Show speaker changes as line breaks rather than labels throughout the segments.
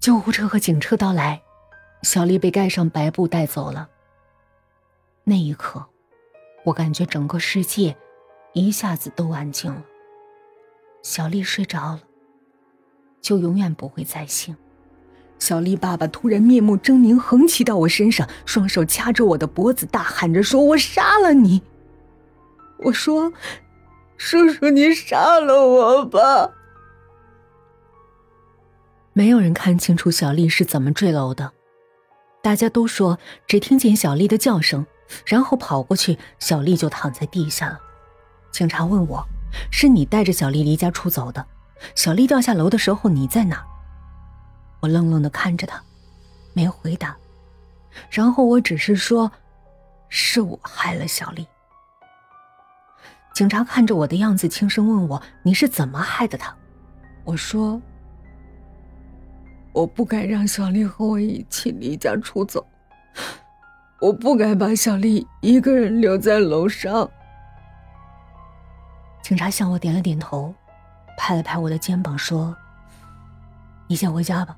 救护车和警车到来，小丽被盖上白布带走了。那一刻，我感觉整个世界一下子都安静了。小丽睡着了，就永远不会再醒。小丽爸爸突然面目狰狞，横骑到我身上，双手掐着我的脖子，大喊着说：“我杀了你！”我说：“叔叔，你杀了我吧！”没有人看清楚小丽是怎么坠楼的，大家都说只听见小丽的叫声，然后跑过去，小丽就躺在地下了。警察问我：“是你带着小丽离家出走的？小丽掉下楼的时候你在哪？”我愣愣的看着他，没回答。然后我只是说：“是我害了小丽。”警察看着我的样子，轻声问我：“你是怎么害的她？”我说：“我不该让小丽和我一起离家出走，我不该把小丽一个人留在楼上。”警察向我点了点头，拍了拍我的肩膀，说：“你先回家吧。”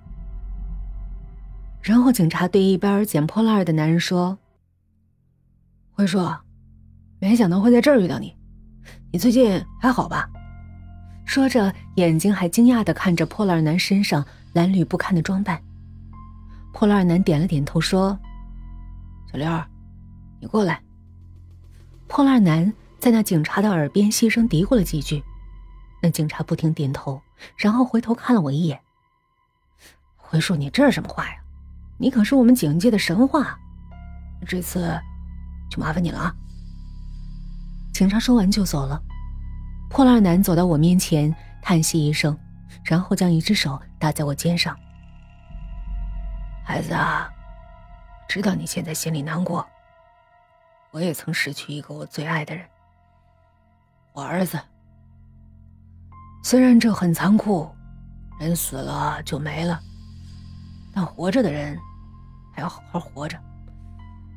然后，警察对一边捡破烂的男人说：“辉叔，没想到会在这儿遇到你，你最近还好吧？”说着，眼睛还惊讶的看着破烂男身上褴褛不堪的装扮。破烂男点了点头，说：“小刘，你过来。”破烂男在那警察的耳边细声嘀咕了几句，那警察不停点头，然后回头看了我一眼：“回叔，你这是什么话呀？”你可是我们警界的神话，这次就麻烦你了啊！警察说完就走了。破烂男走到我面前，叹息一声，然后将一只手搭在我肩上：“孩子啊，知道你现在心里难过，我也曾失去一个我最爱的人，我儿子。虽然这很残酷，人死了就没了，但活着的人……”还要好好活着，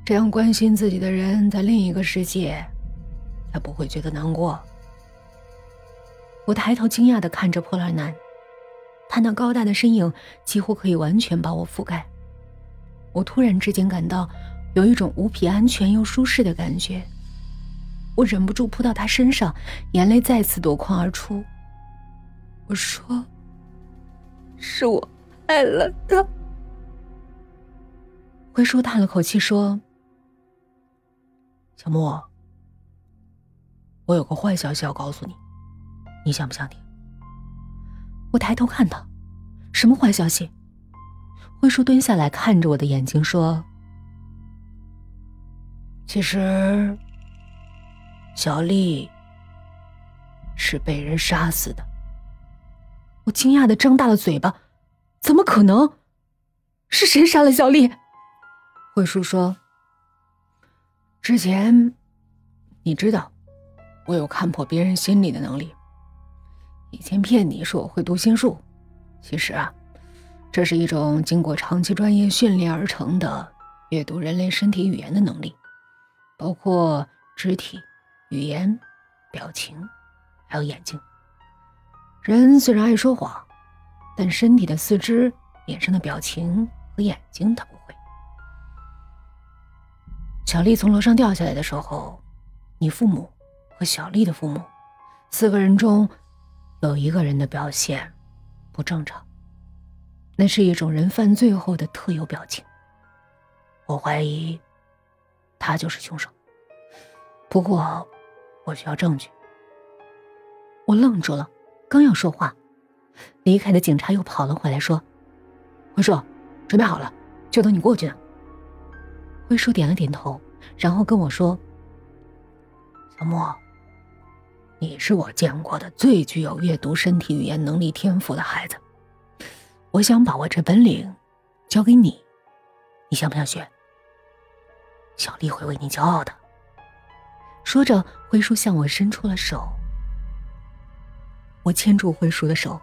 这样关心自己的人在另一个世界，才不会觉得难过。我抬头惊讶的看着破烂男，他那高大的身影几乎可以完全把我覆盖。我突然之间感到有一种无比安全又舒适的感觉，我忍不住扑到他身上，眼泪再次夺眶而出。我说：“是我害了他。”辉叔叹了口气说：“小莫，我有个坏消息要告诉你，你想不想听？”我抬头看他，什么坏消息？辉叔蹲下来看着我的眼睛说：“其实，小丽是被人杀死的。”我惊讶的张大了嘴巴：“怎么可能？是谁杀了小丽？”慧叔说：“之前，你知道，我有看破别人心理的能力。以前骗你说我会读心术，其实啊，这是一种经过长期专业训练而成的阅读人类身体语言的能力，包括肢体、语言、表情，还有眼睛。人虽然爱说谎，但身体的四肢、脸上的表情和眼睛，他不会。”小丽从楼上掉下来的时候，你父母和小丽的父母，四个人中有一个人的表现不正常，那是一种人犯罪后的特有表情。我怀疑他就是凶手。不过我需要证据。我愣住了，刚要说话，离开的警察又跑了回来，说：“辉叔，准备好了，就等你过去呢。”辉叔点了点头，然后跟我说：“小莫，你是我见过的最具有阅读身体语言能力天赋的孩子。我想把我这本领交给你，你想不想学？小丽会为你骄傲的。”说着，辉叔向我伸出了手。我牵住辉叔的手，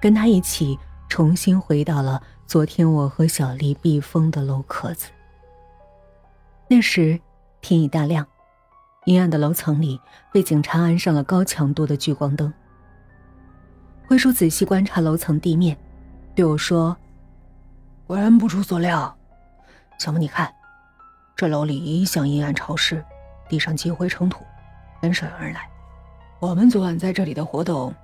跟他一起重新回到了昨天我和小丽避风的楼壳子。那时天已大亮，阴暗的楼层里被警察安上了高强度的聚光灯。辉叔仔细观察楼层地面，对我说：“果然不出所料，小木，你看，这楼里一向阴暗潮湿，地上积灰成土，很少有人来。我们昨晚在这里的活动，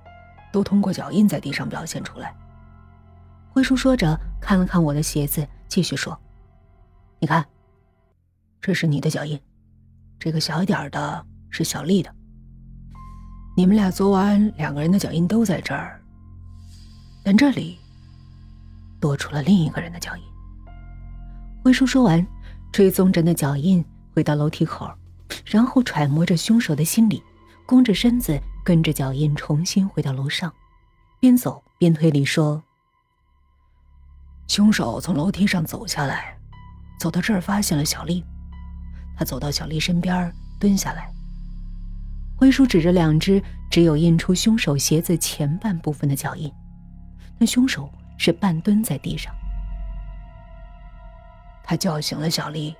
都通过脚印在地上表现出来。
辉叔说着，看了看我的鞋子，继续说：“
你看，这是你的脚印，这个小一点的是小丽的。你们俩昨晚两个人的脚印都在这儿，但这里多出了另一个人的脚印。”
辉叔说完，追踪着那脚印回到楼梯口，然后揣摩着凶手的心理，弓着身子跟着脚印重新回到楼上，边走边推理说。
凶手从楼梯上走下来，走到这儿发现了小丽。他走到小丽身边，蹲下来。
辉叔指着两只只有印出凶手鞋子前半部分的脚印，那凶手是半蹲在地上。
他叫醒了小丽，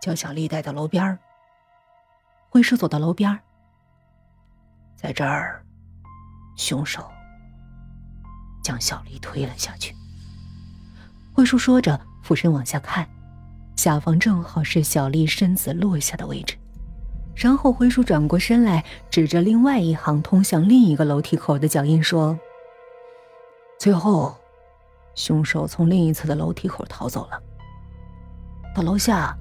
将小丽带到楼边。
辉叔走到楼边，
在这儿，凶手将小丽推了下去。
辉叔说着，俯身往下看，下方正好是小丽身子落下的位置。然后辉叔转过身来，指着另外一行通向另一个楼梯口的脚印说：“
最后，凶手从另一侧的楼梯口逃走了，到楼下，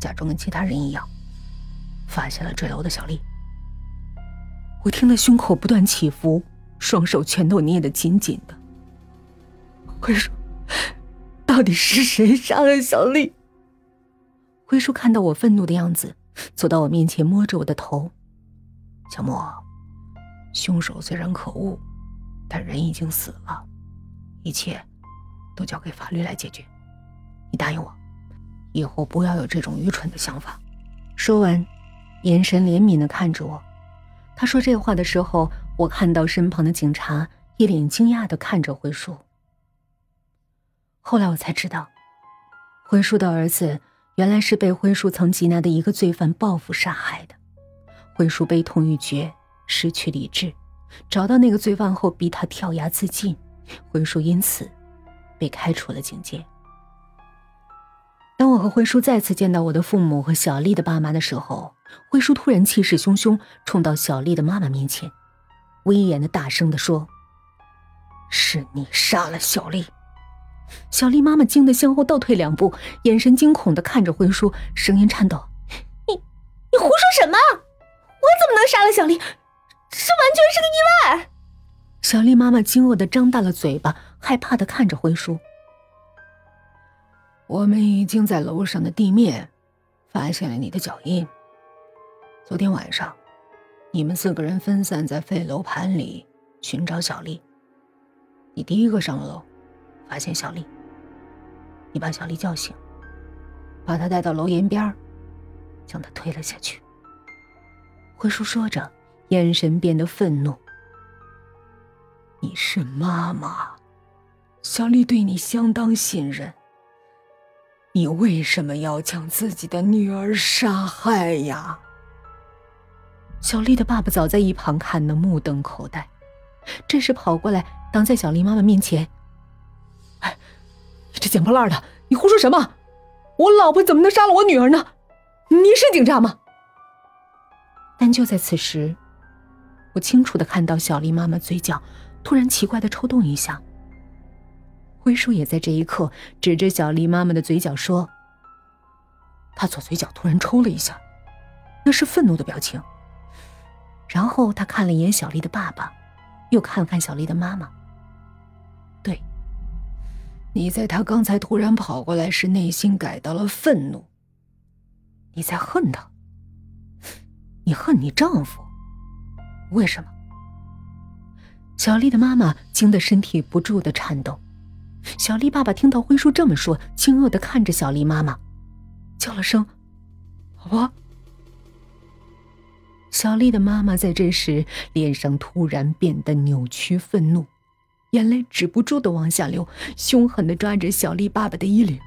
假装跟其他人一样，发现了坠楼的小丽。”
我听得胸口不断起伏，双手全都捏得紧紧的。
辉叔。到底是谁杀了小丽？
辉叔看到我愤怒的样子，走到我面前，摸着我的头。
小莫，凶手虽然可恶，但人已经死了，一切都交给法律来解决。你答应我，以后不要有这种愚蠢的想法。
说完，眼神怜悯的看着我。他说这话的时候，我看到身旁的警察一脸惊讶的看着辉叔。后来我才知道，辉叔的儿子原来是被辉叔曾缉拿的一个罪犯报复杀害的。辉叔悲痛欲绝，失去理智，找到那个罪犯后逼他跳崖自尽。辉叔因此被开除了警戒。当我和辉叔再次见到我的父母和小丽的爸妈的时候，辉叔突然气势汹汹冲到小丽的妈妈面前，威严的大声的说：“
是你杀了小丽。”
小丽妈妈惊得向后倒退两步，眼神惊恐的看着辉叔，声音颤抖：“
你，你胡说什么？我怎么能杀了小丽？这完全是个意外！”
小丽妈妈惊愕的张大了嘴巴，害怕的看着辉叔。
我们已经在楼上的地面发现了你的脚印。昨天晚上，你们四个人分散在废楼盘里寻找小丽，你第一个上了楼。发现小丽，你把小丽叫醒，把她带到楼檐边将她推了下去。
辉叔说着，眼神变得愤怒。
你是妈妈，小丽对你相当信任，你为什么要将自己的女儿杀害呀？
小丽的爸爸早在一旁看得目瞪口呆，这时跑过来挡在小丽妈妈面前。
哎这捡破烂的，你胡说什么？我老婆怎么能杀了我女儿呢？你是警察吗？
但就在此时，我清楚的看到小丽妈妈嘴角突然奇怪的抽动一下。辉叔也在这一刻指着小丽妈妈的嘴角说：“
他左嘴角突然抽了一下，那是愤怒的表情。”
然后他看了一眼小丽的爸爸，又看了看小丽的妈妈。
你在他刚才突然跑过来时，内心感到了愤怒。你在恨他，你恨你丈夫，为什么？
小丽的妈妈惊得身体不住的颤抖。小丽爸爸听到辉叔这么说，惊愕的看着小丽妈妈，叫了声“老婆”。小丽的妈妈在这时脸上突然变得扭曲愤怒。眼泪止不住的往下流，凶狠的抓着小丽爸爸的衣领。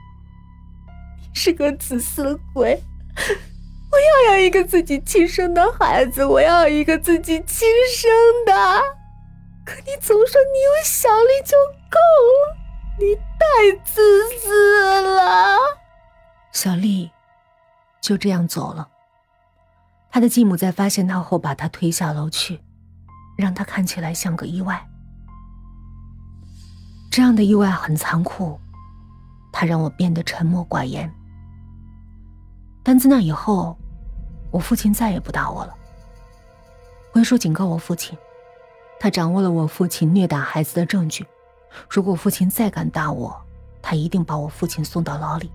你是个自私的鬼！我要有一个自己亲生的孩子，我要一个自己亲生的。可你总说你有小丽就够了，你太自私了。
小丽就这样走了。他的继母在发现他后，把他推下楼去，让他看起来像个意外。这样的意外很残酷，他让我变得沉默寡言。但自那以后，我父亲再也不打我了。婚叔警告我父亲，他掌握了我父亲虐打孩子的证据，如果父亲再敢打我，他一定把我父亲送到牢里。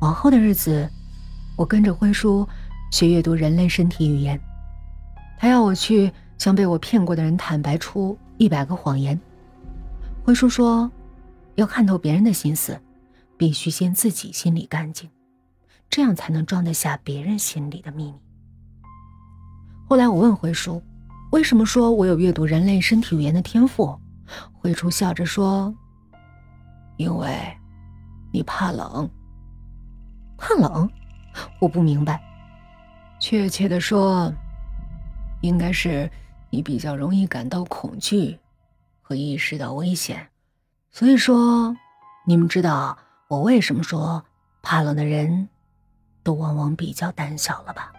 往后的日子，我跟着辉叔学阅读人类身体语言，他要我去向被我骗过的人坦白出一百个谎言。辉叔说，要看透别人的心思，必须先自己心里干净，这样才能装得下别人心里的秘密。后来我问辉叔，为什么说我有阅读人类身体语言的天赋？辉叔笑着说：“因为，你怕冷。怕冷？我不明白。确切的说，应该是你比较容易感到恐惧。”会意识到危险，所以说，你们知道我为什么说怕冷的人，都往往比较胆小了吧？